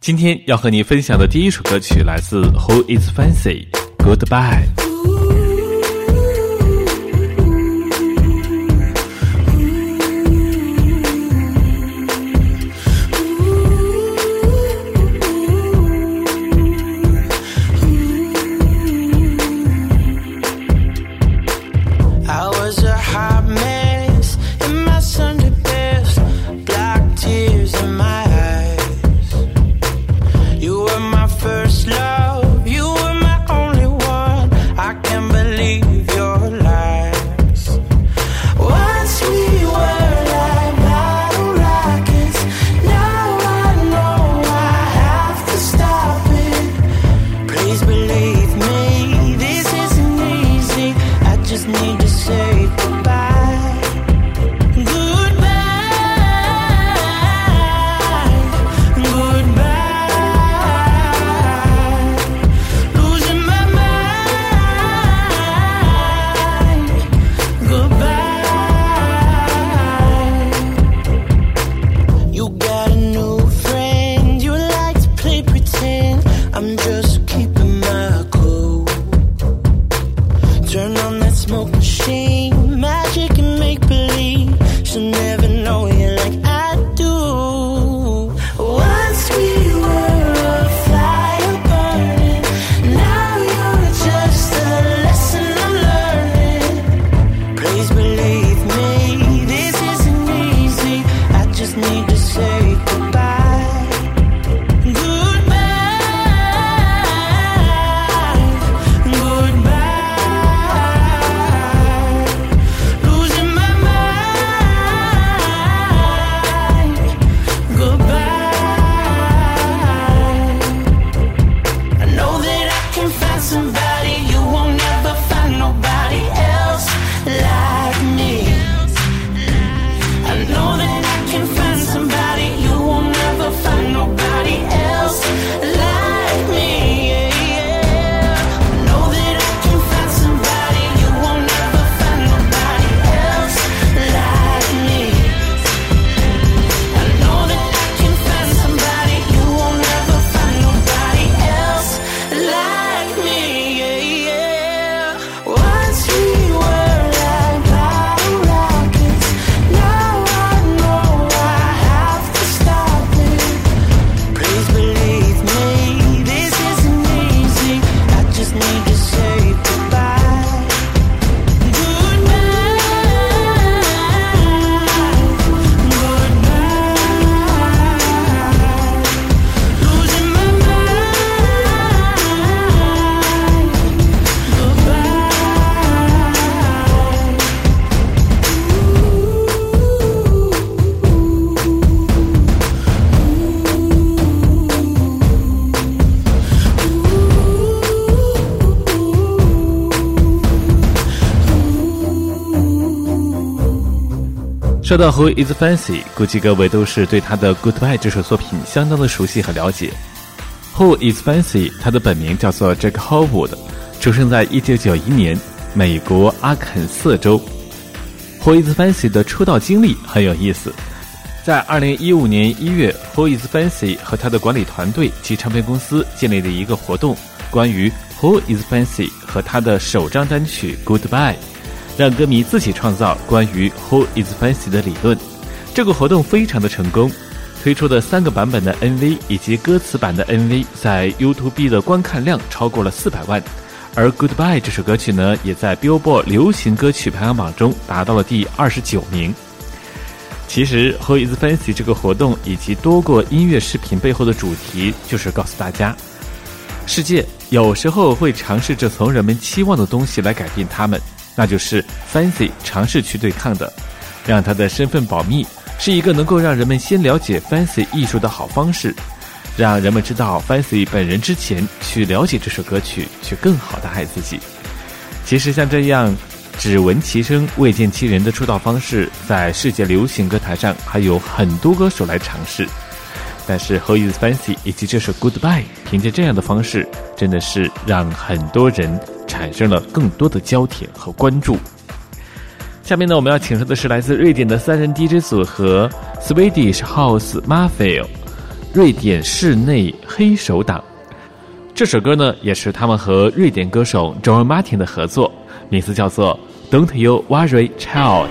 今天要和你分享的第一首歌曲来自 Who Is Fancy Goodbye。说到 Who is Fancy，估计各位都是对他的 Goodbye 这首作品相当的熟悉和了解。Who is Fancy，他的本名叫做 Jack Howard，出生在一九九一年，美国阿肯色州。Who is Fancy 的出道经历很有意思，在二零一五年一月，Who is Fancy 和他的管理团队及唱片公司建立了一个活动，关于 Who is Fancy 和他的首张单曲 Goodbye。让歌迷自己创造关于 Who is Fancy 的理论，这个活动非常的成功，推出的三个版本的 MV 以及歌词版的 MV 在 YouTube 的观看量超过了四百万，而 Goodbye 这首歌曲呢，也在 Billboard 流行歌曲排行榜中达到了第二十九名。其实 Who is Fancy 这个活动以及多个音乐视频背后的主题，就是告诉大家，世界有时候会尝试着从人们期望的东西来改变他们。那就是 Fancy 尝试去对抗的，让他的身份保密是一个能够让人们先了解 Fancy 艺术的好方式，让人们知道 Fancy 本人之前去了解这首歌曲，去更好的爱自己。其实像这样只闻其声未见其人的出道方式，在世界流行歌坛上还有很多歌手来尝试，但是 Who is Fancy 以及这首 Goodbye，凭借这样的方式，真的是让很多人。产生了更多的焦点和关注。下面呢，我们要请出的是来自瑞典的三人 DJ 组合 Swedish House Mafia，瑞典室内黑手党。这首歌呢，也是他们和瑞典歌手 John Martin 的合作，名字叫做《Don't You Worry, Child》。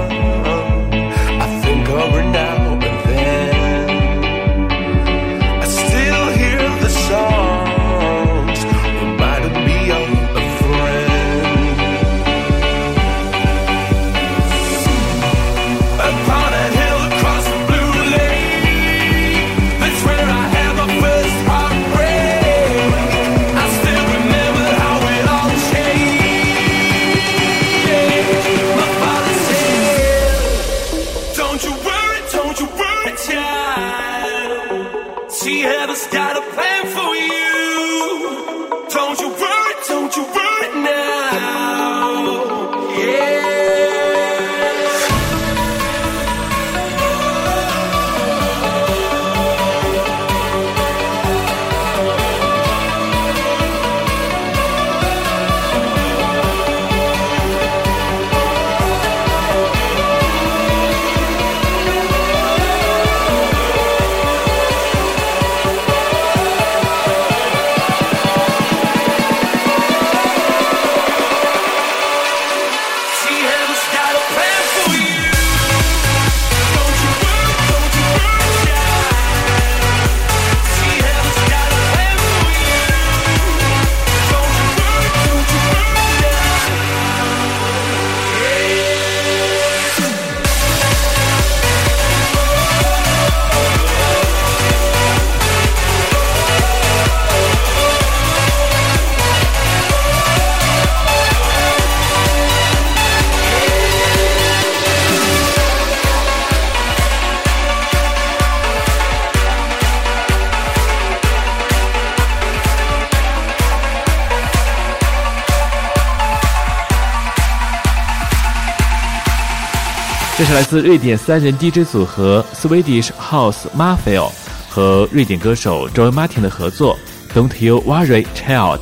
这是来自瑞典三人 DJ 组合 Swedish House Mafia 和瑞典歌手 Joey Martin 的合作《Don't You Worry, Child》。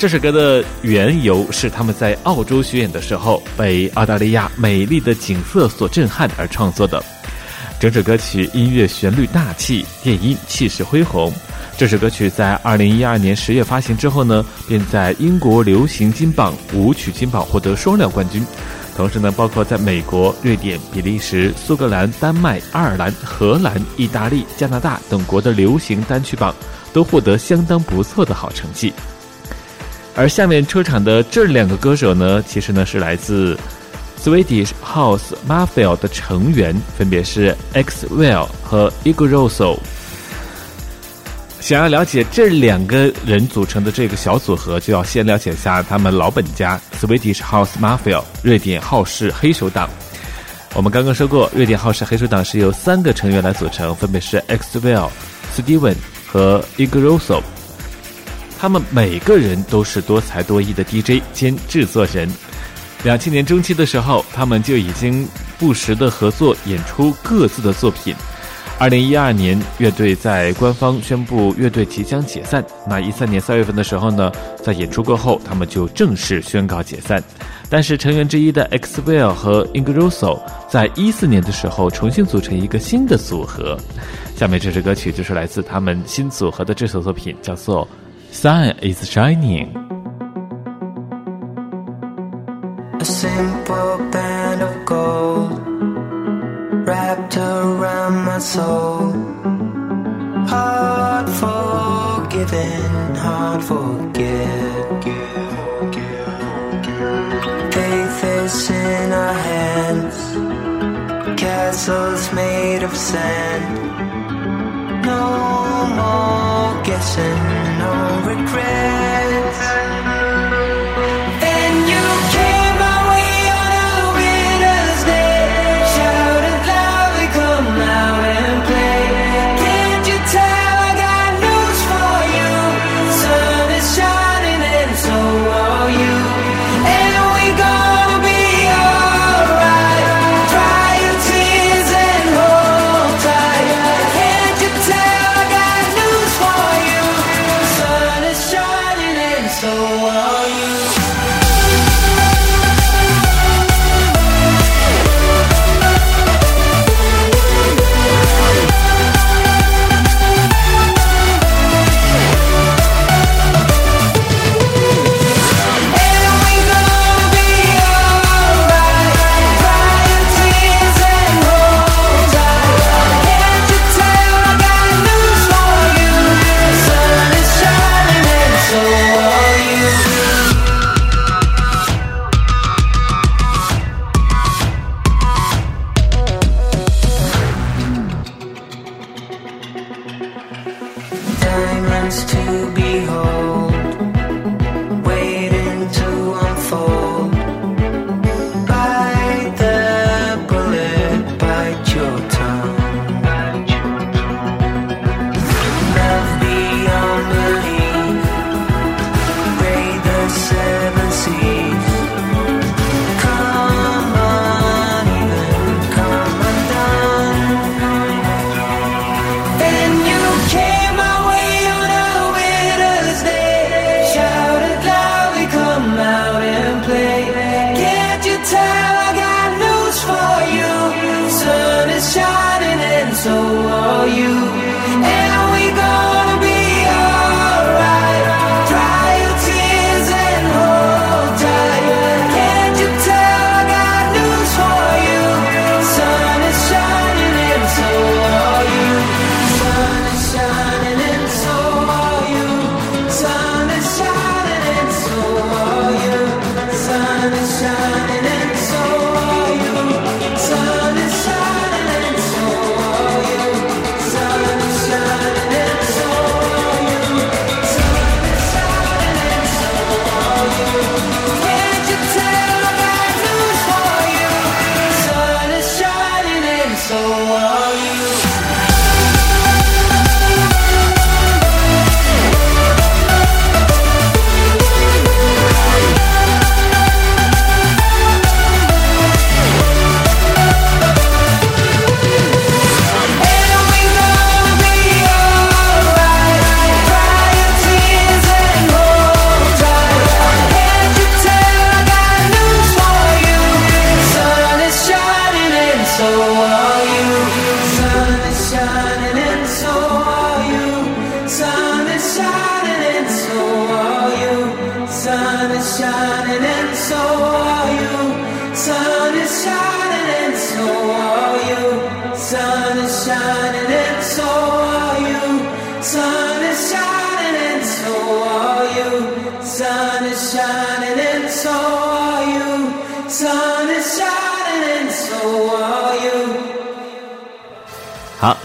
这首歌的缘由是他们在澳洲巡演的时候被澳大利亚美丽的景色所震撼而创作的。整首歌曲音乐旋律大气，电音气势恢宏。这首歌曲在二零一二年十月发行之后呢，便在英国流行金榜、舞曲金榜获得双料冠军。同时呢，包括在美国、瑞典、比利时、苏格兰、丹麦、爱尔兰、荷兰、意大利、加拿大等国的流行单曲榜都获得相当不错的好成绩。而下面出场的这两个歌手呢，其实呢是来自 Swedish House Mafia 的成员，分别是 X Well 和 Igorroso。想要了解这两个人组成的这个小组合，就要先了解一下他们老本家 Swedish House Mafia 瑞典浩氏黑手党。我们刚刚说过，瑞典浩氏黑手党是由三个成员来组成，分别是 Xwell、Steven 和 Igrosso。他们每个人都是多才多艺的 DJ 兼制作人。两千年中期的时候，他们就已经不时的合作演出各自的作品。二零一二年，乐队在官方宣布乐队即将解散。那一三年三月份的时候呢，在演出过后，他们就正式宣告解散。但是成员之一的 Xwell 和 Ingrosso 在一四年的时候重新组成一个新的组合。下面这首歌曲就是来自他们新组合的这首作品，叫做《Sun Is Shining》。A simple band of gold Rap soul. Hard forgiven, hard forget. Faith is in our hands, castles made of sand. No more guessing, no regrets.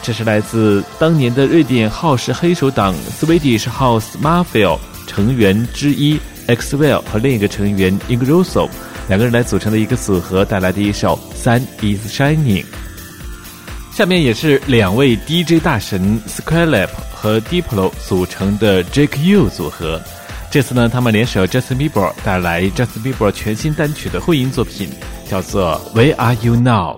这是来自当年的瑞典浩氏黑手党 Swedish House Mafia 成员之一 Xwell 和另一个成员 Ingrosso 两个人来组成的一个组合带来的一首《Sun Is Shining》。下面也是两位 DJ 大神 Squarelab 和 Diplo 组成的 Jake U 组合。这次呢，他们联手 Justin Bieber 带来 Justin Bieber 全新单曲的混音作品，叫做《Where Are You Now》。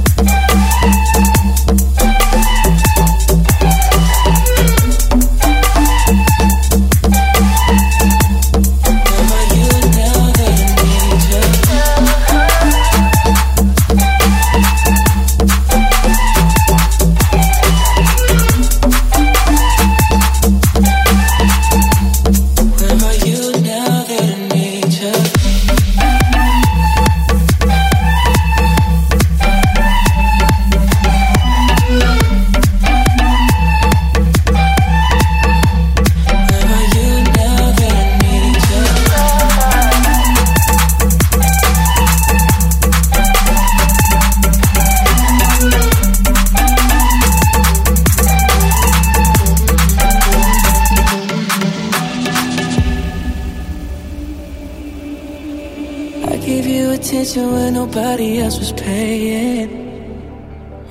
Nobody else was paying.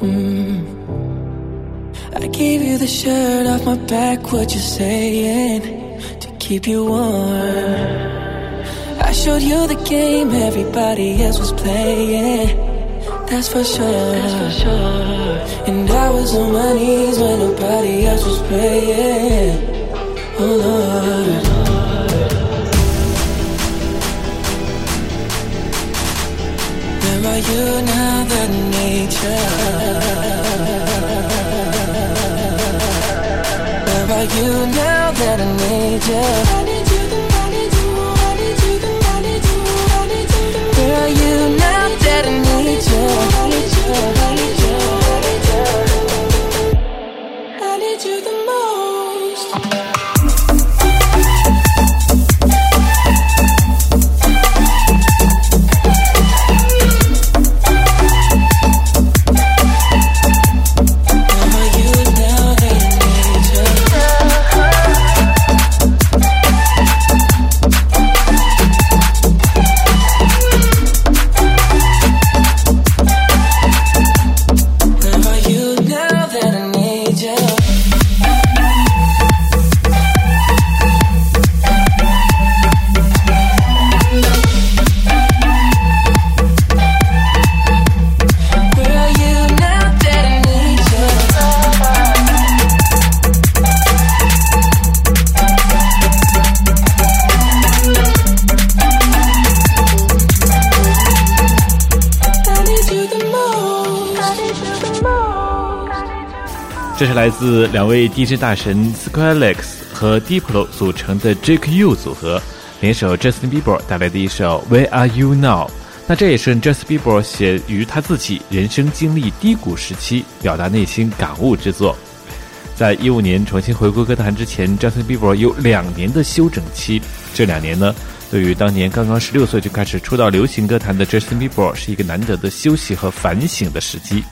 Mm. I gave you the shirt off my back, what you saying? To keep you warm. I showed you the game everybody else was playing. That's for sure. That's for sure. And I was on my knees when nobody else was praying. Oh Lord. Are you now that nature? Where are you now that I need you? 这是来自两位 DJ 大神 Squarelex 和 Diplo 组成的 Jake U 组合，联手 Justin Bieber 带来的一首 Where Are You Now？那这也是 Justin Bieber 写于他自己人生经历低谷时期，表达内心感悟之作。在一五年重新回归歌坛之前，Justin Bieber 有两年的休整期。这两年呢，对于当年刚刚十六岁就开始出道流行歌坛的 Justin Bieber 是一个难得的休息和反省的时机。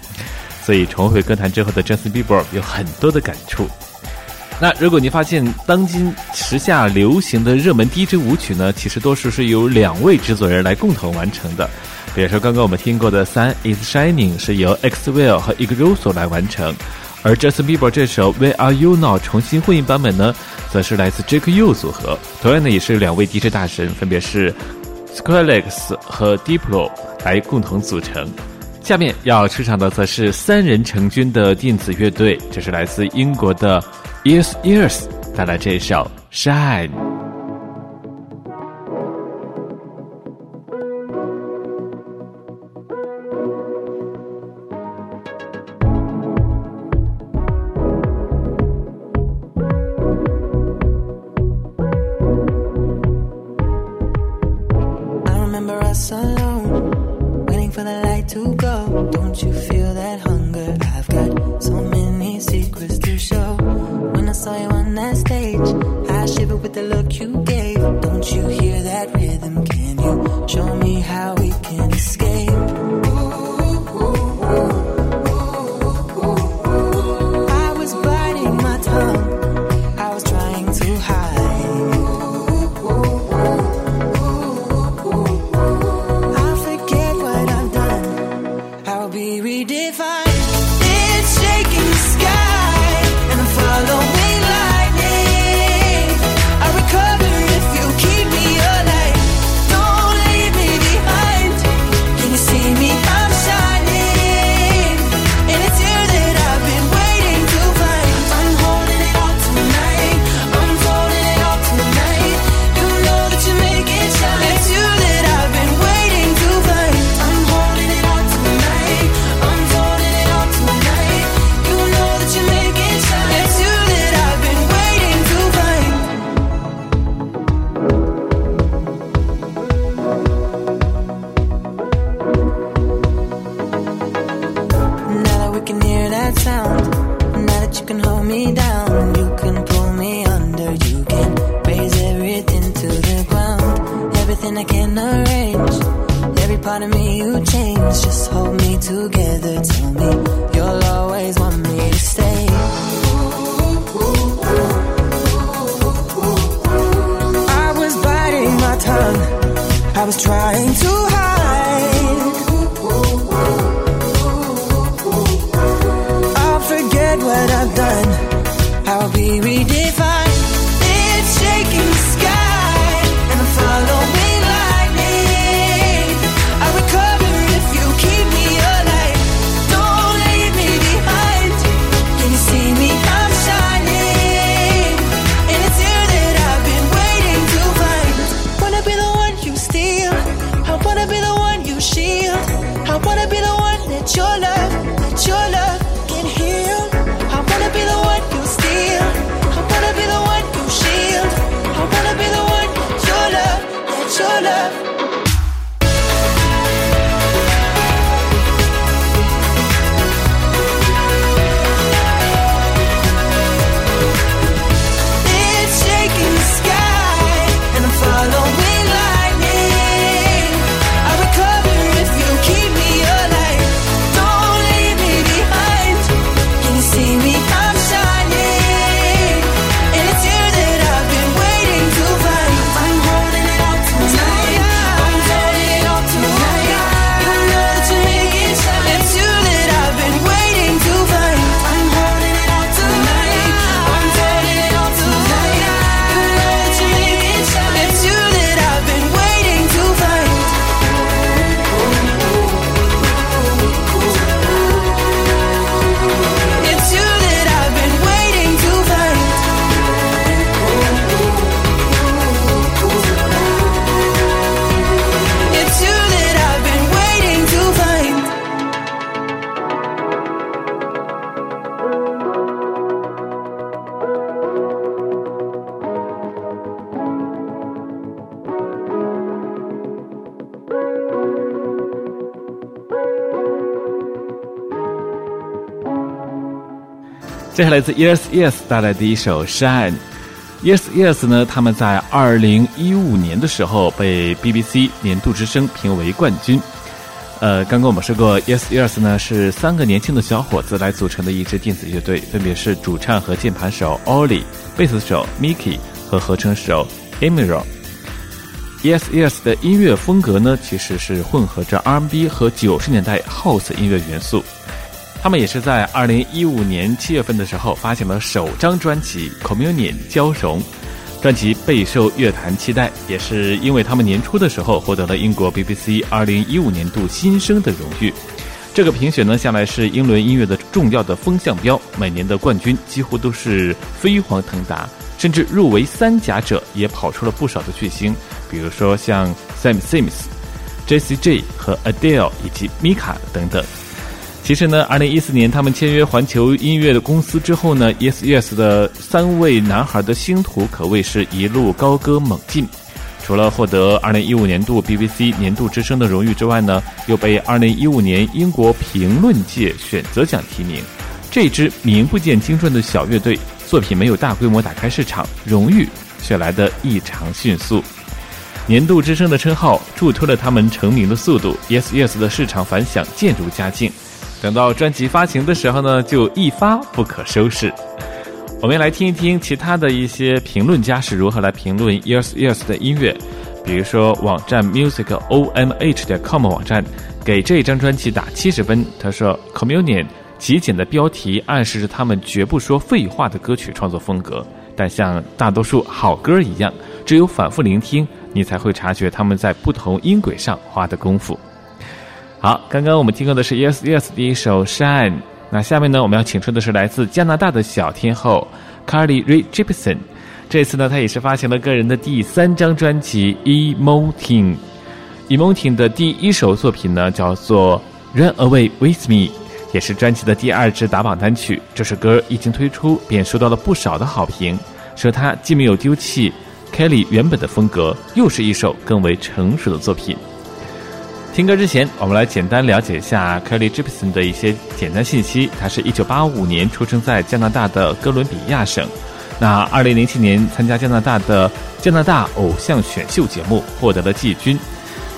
所以重回歌坛之后的 Justin Bieber 有很多的感触。那如果你发现当今时下流行的热门 DJ 舞曲呢，其实多数是由两位制作人来共同完成的。比如说刚刚我们听过的《Sun Is Shining》是由 EXILE 和 Igroso 来完成，而 Justin Bieber 这首《Where Are You Now》重新混音版本呢，则是来自 Jake U 组合，同样呢也是两位 DJ 大神，分别是 Skrillex 和 Diplo 来共同组成。下面要出场的则是三人成军的电子乐队，这是来自英国的 Years Years 带来这首《Shine》。can hear that sound. Now that you can hold me down, you can pull me under, you can raise everything to the ground. Everything I can arrange, every part of me you change. Just hold me together, tell me you'll always want me to stay. I was biting my tongue, I was trying to 接下来自 Yes Yes 带来的一首 Shine。Yes Yes 呢，他们在二零一五年的时候被 BBC 年度之声评为冠军。呃，刚刚我们说过，Yes Yes 呢是三个年轻的小伙子来组成的一支电子乐队，分别是主唱和键盘手 Ollie、贝斯手 Mickey 和合成手 Emiro。Yes Yes 的音乐风格呢，其实是混合着 R&B 和九十年代 House 音乐元素。他们也是在二零一五年七月份的时候发行了首张专辑《Communion》交融。专辑备受乐坛期待，也是因为他们年初的时候获得了英国 BBC 二零一五年度新生的荣誉。这个评选呢，向来是英伦音乐的重要的风向标，每年的冠军几乎都是飞黄腾达，甚至入围三甲者也跑出了不少的巨星，比如说像 Sam Sims、j c J 和 Adele 以及 Mika 等等。其实呢，二零一四年他们签约环球音乐的公司之后呢，Yes Yes 的三位男孩的星途可谓是一路高歌猛进。除了获得二零一五年度 BBC 年度之声的荣誉之外呢，又被二零一五年英国评论界选择奖提名。这支名不见经传的小乐队作品没有大规模打开市场，荣誉却来得异常迅速。年度之声的称号助推了他们成名的速度，Yes Yes 的市场反响渐入佳境。等到专辑发行的时候呢，就一发不可收拾。我们来听一听其他的一些评论家是如何来评论 Yes Yes 的音乐。比如说，网站 Music O M H 点 com 网站给这张专辑打七十分。他说，Communion 极简的标题暗示着他们绝不说废话的歌曲创作风格，但像大多数好歌一样，只有反复聆听，你才会察觉他们在不同音轨上花的功夫。好，刚刚我们听过的是 Yes Yes 第一首 Shine。那下面呢，我们要请出的是来自加拿大的小天后 Carly Rae Jepsen。这次呢，她也是发行了个人的第三张专辑 Emoting。Emoting 的第一首作品呢，叫做 Run Away With Me，也是专辑的第二支打榜单曲。这首歌一经推出，便收到了不少的好评，说它既没有丢弃 Kelly 原本的风格，又是一首更为成熟的作品。听歌之前，我们来简单了解一下 Kelly Jepsen 的一些简单信息。他是一九八五年出生在加拿大的哥伦比亚省。那二零零七年参加加拿大的加拿大偶像选秀节目，获得了季军。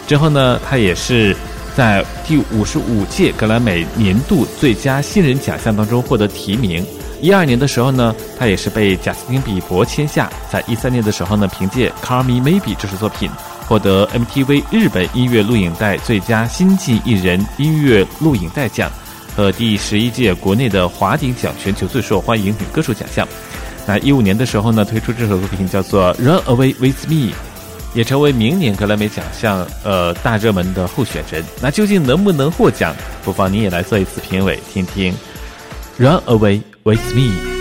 之后呢，他也是在第五十五届格莱美年度最佳新人奖项当中获得提名。一二年的时候呢，他也是被贾斯汀比伯签下。在一三年的时候呢，凭借《Call Me Maybe》这首作品。获得 MTV 日本音乐录影带最佳新晋艺人音乐录影带奖和第十一届国内的华鼎奖全球最受欢迎女歌手奖项。那一五年的时候呢，推出这首作品叫做《Run Away With Me》，也成为明年格莱美奖项呃大热门的候选人。那究竟能不能获奖？不妨你也来做一次评委，听听《Run Away With Me》。